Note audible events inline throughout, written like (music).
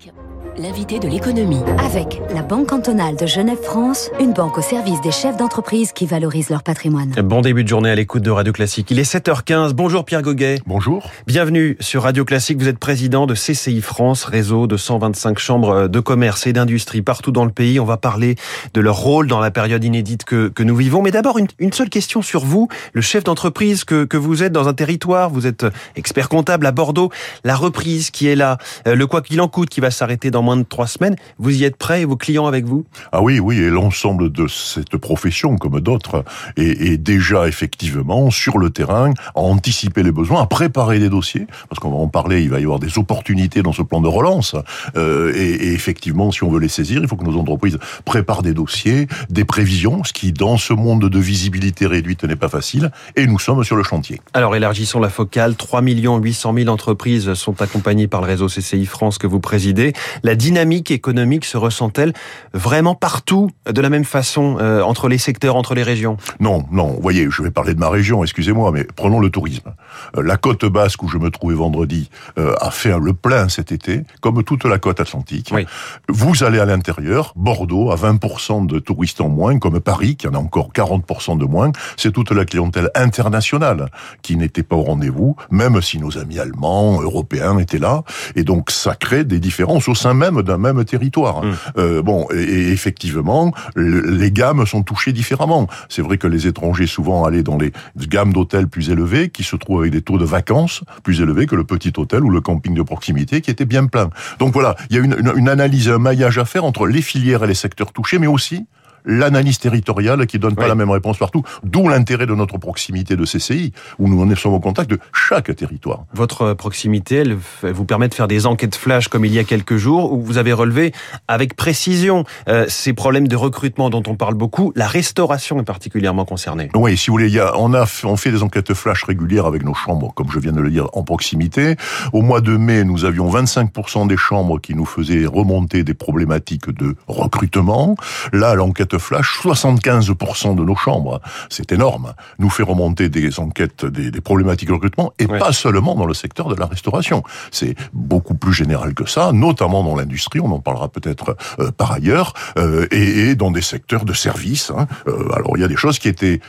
他。L'invité de l'économie. Avec la Banque cantonale de Genève-France, une banque au service des chefs d'entreprise qui valorisent leur patrimoine. Bon début de journée à l'écoute de Radio Classique. Il est 7h15. Bonjour Pierre Goguet. Bonjour. Bienvenue sur Radio Classique. Vous êtes président de CCI France, réseau de 125 chambres de commerce et d'industrie partout dans le pays. On va parler de leur rôle dans la période inédite que, que nous vivons. Mais d'abord, une, une, seule question sur vous, le chef d'entreprise que, que vous êtes dans un territoire. Vous êtes expert comptable à Bordeaux. La reprise qui est là, euh, le quoi qu'il en coûte qui va s'arrêter dans moins de trois semaines. Vous y êtes prêt et vos clients avec vous? Ah oui, oui, et l'ensemble de cette profession, comme d'autres, est, est, déjà effectivement sur le terrain à anticiper les besoins, à préparer des dossiers, parce qu'on va en parler, il va y avoir des opportunités dans ce plan de relance. Euh, et, et, effectivement, si on veut les saisir, il faut que nos entreprises préparent des dossiers, des prévisions, ce qui, dans ce monde de visibilité réduite, n'est pas facile. Et nous sommes sur le chantier. Alors, élargissons la focale. 3 800 000 entreprises sont accompagnées par le réseau CCI France que vous présidez. La dynamique économique se ressent-elle vraiment partout de la même façon euh, entre les secteurs, entre les régions? Non, non. Vous voyez, je vais parler de ma région, excusez-moi, mais prenons le tourisme. Euh, la côte basque où je me trouvais vendredi euh, a fait le plein cet été, comme toute la côte atlantique. Oui. Vous allez à l'intérieur, Bordeaux a 20% de touristes en moins, comme Paris qui en a encore 40% de moins. C'est toute la clientèle internationale qui n'était pas au rendez-vous, même si nos amis allemands, européens étaient là. Et donc ça crée des différences au sein même d'un même territoire. Mmh. Euh, bon, et, et effectivement, le, les gammes sont touchées différemment. C'est vrai que les étrangers souvent allaient dans les gammes d'hôtels plus élevées, qui se trouvent avec des taux de vacances plus élevés que le petit hôtel ou le camping de proximité, qui était bien plein. Donc voilà, il y a une, une, une analyse, un maillage à faire entre les filières et les secteurs touchés, mais aussi l'analyse territoriale qui donne pas oui. la même réponse partout. D'où l'intérêt de notre proximité de CCI, où nous en sommes au contact de chaque territoire. Votre proximité, elle, vous permet de faire des enquêtes flash comme il y a quelques jours, où vous avez relevé avec précision euh, ces problèmes de recrutement dont on parle beaucoup. La restauration est particulièrement concernée. Oui, si vous voulez, il y a, on a on fait des enquêtes flash régulières avec nos chambres, comme je viens de le dire, en proximité. Au mois de mai, nous avions 25% des chambres qui nous faisaient remonter des problématiques de recrutement. Là, l'enquête flash, 75% de nos chambres, c'est énorme, nous fait remonter des enquêtes, des, des problématiques de recrutement, et ouais. pas seulement dans le secteur de la restauration. C'est beaucoup plus général que ça, notamment dans l'industrie, on en parlera peut-être euh, par ailleurs, euh, et, et, dans des secteurs de services. Hein. Euh, alors il y a des choses qui étaient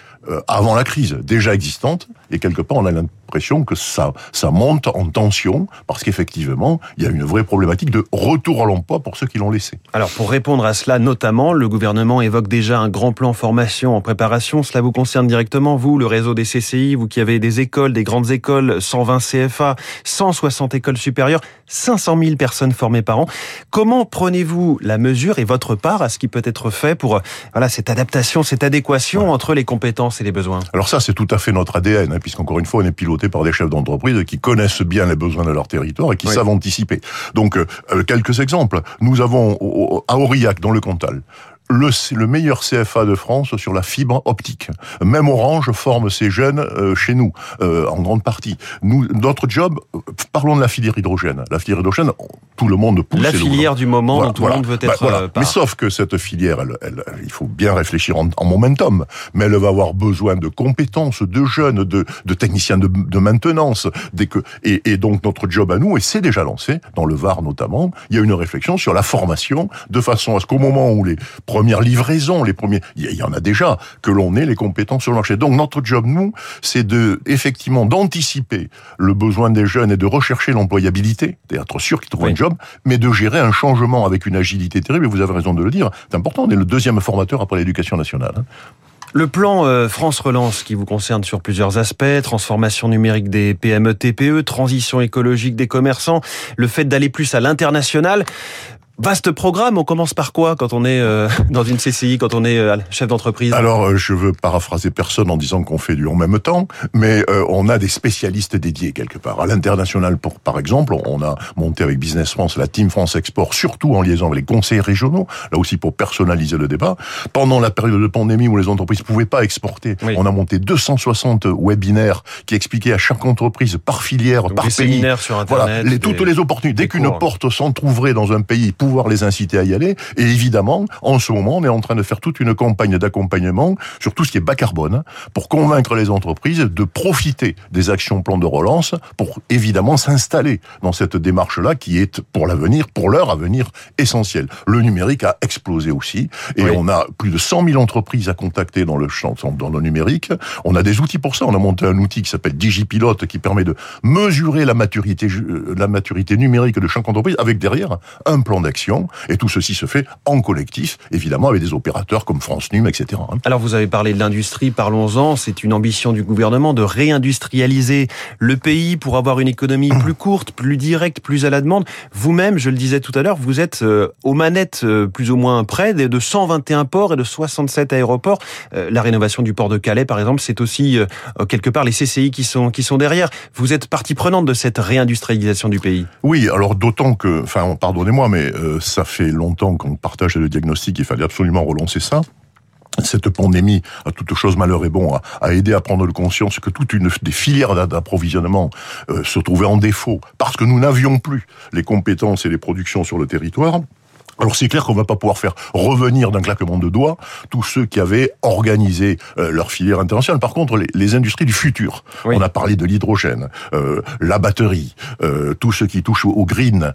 avant la crise déjà existantes, et quelque part on a l'impression que ça, ça monte en tension, parce qu'effectivement, il y a une vraie problématique de retour à l'emploi pour ceux qui l'ont laissé. Alors pour répondre à cela, notamment, le gouvernement évoque déjà un grand plan formation en préparation. Cela vous concerne directement, vous, le réseau des CCI, vous qui avez des écoles, des grandes écoles, 120 CFA, 160 écoles supérieures, 500 000 personnes formées par an. Comment prenez-vous la mesure et votre part à ce qui peut être fait pour voilà cette adaptation, cette adéquation ouais. entre les compétences et les besoins Alors ça, c'est tout à fait notre ADN, hein, puisqu'encore une fois, on est piloté par des chefs d'entreprise qui connaissent bien les besoins de leur territoire et qui oui. savent anticiper. Donc, euh, quelques exemples. Nous avons au, à Aurillac, dans le Cantal, le, le, meilleur CFA de France sur la fibre optique. Même Orange forme ces jeunes euh, chez nous, euh, en grande partie. Nous, notre job, parlons de la filière hydrogène. La filière hydrogène, tout le monde pousse. La filière du moment voilà, dont tout voilà. le monde veut être. Bah, voilà. euh, Mais sauf que cette filière, elle, elle, il faut bien réfléchir en, en, momentum. Mais elle va avoir besoin de compétences, de jeunes, de, de techniciens de, de maintenance. Dès que, et, et, donc notre job à nous, et c'est déjà lancé, dans le Var notamment, il y a une réflexion sur la formation, de façon à ce qu'au moment où les premières livraisons, les premiers, il y en a déjà, que l'on ait les compétences sur le marché. Donc notre job, nous, c'est de effectivement d'anticiper le besoin des jeunes et de rechercher l'employabilité, d'être sûr qu'ils trouvent oui. un job, mais de gérer un changement avec une agilité terrible. Et vous avez raison de le dire. C'est important. On est le deuxième formateur après l'éducation nationale. Hein. Le plan euh, France Relance qui vous concerne sur plusieurs aspects, transformation numérique des PME TPE, transition écologique des commerçants, le fait d'aller plus à l'international. Vaste programme, on commence par quoi quand on est euh, (laughs) dans une CCI, quand on est euh, chef d'entreprise? Alors, euh, je veux paraphraser personne en disant qu'on fait du en même temps, mais euh, on a des spécialistes dédiés quelque part. À l'international, pour par exemple, on a monté avec Business France la Team France Export, surtout en liaison avec les conseils régionaux, là aussi pour personnaliser le débat. Pendant la période de pandémie où les entreprises ne pouvaient pas exporter, oui. on a monté 260 webinaires qui expliquaient à chaque entreprise par filière, Donc par des pays, sur Internet, voilà, les, toutes les opportunités. Dès qu'une porte s'entrouvrait dans un pays, pouvoir les inciter à y aller. Et évidemment, en ce moment, on est en train de faire toute une campagne d'accompagnement sur tout ce qui est bas carbone pour convaincre les entreprises de profiter des actions plan de relance pour évidemment s'installer dans cette démarche-là qui est pour l'avenir, pour leur avenir essentiel. Le numérique a explosé aussi et on a plus de 100 000 entreprises à contacter dans le champ, dans le numérique. On a des outils pour ça. On a monté un outil qui s'appelle DigiPilote qui permet de mesurer la maturité, euh, la maturité numérique de chaque entreprise avec derrière un plan d'action. Et tout ceci se fait en collectif, évidemment, avec des opérateurs comme France Num, etc. Alors vous avez parlé de l'industrie, parlons-en. C'est une ambition du gouvernement de réindustrialiser le pays pour avoir une économie (clears throat) plus courte, plus directe, plus à la demande. Vous-même, je le disais tout à l'heure, vous êtes euh, aux manettes euh, plus ou moins près de 121 ports et de 67 aéroports. La rénovation du port de Calais, par exemple, c'est aussi quelque part les CCI qui sont qui sont derrière. Vous êtes partie prenante de cette réindustrialisation du pays. Oui, alors d'autant que, enfin, pardonnez-moi, mais euh, ça fait longtemps qu'on partage le diagnostic. Il fallait absolument relancer ça cette pandémie, à toute chose malheur et bon, a, aidé à prendre conscience que toute une des filières d'approvisionnement euh, se trouvaient en défaut parce que nous n'avions plus les compétences et les productions sur le territoire. Alors c'est clair qu'on va pas pouvoir faire revenir d'un claquement de doigts tous ceux qui avaient organisé euh, leur filière internationale. Par contre, les, industries du futur, on a parlé de l'hydrogène, euh, la batterie, euh, tout ce qui touche au green,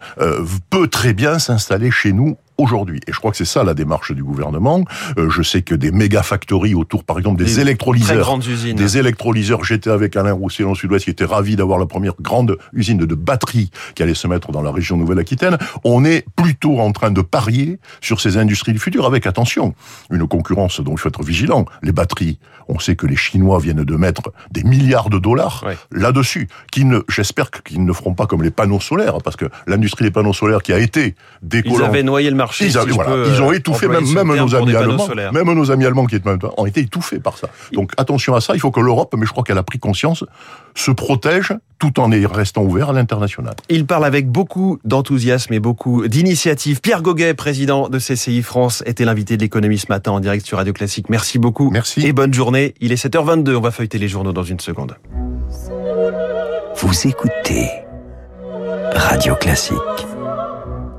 peut très bien s'installer chez nous aujourd'hui. Et je crois que c'est ça la démarche du gouvernement. Euh, je sais que des méga factories autour, par exemple, des, électrolyseurs, des électrolyseurs. J'étais avec Alain Roussel le Sud-Ouest, qui était ravi d'avoir la première grande usine de batteries qui allait se mettre dans la région Nouvelle-Aquitaine. On est plutôt en train de parier sur ces industries du futur, avec attention, une concurrence dont il faut être vigilant. Les batteries, on sait que les Chinois viennent de mettre des milliards de dollars là-dessus, qui ne, j'espère qu'ils ne feront pas comme les panneaux solaires, parce que l'industrie des panneaux solaires qui a été décollant. Ils avaient noyé le marché ils, ont étouffé même, même nos amis allemands, même nos amis allemands qui ont été étouffés par ça. Donc attention à ça. Il faut que l'Europe, mais je crois qu'elle a pris conscience, se protège tout en restant ouvert à l'international. Il parle avec beaucoup d'enthousiasme et beaucoup d'initiative. Pierre Goguet, président de CCI France, était l'invité de l'économie ce matin en direct sur Radio Classique. Merci beaucoup. Merci. Et bonne journée. Il est 7h22. On va feuilleter les journaux dans une seconde. Vous écoutez Radio Classique.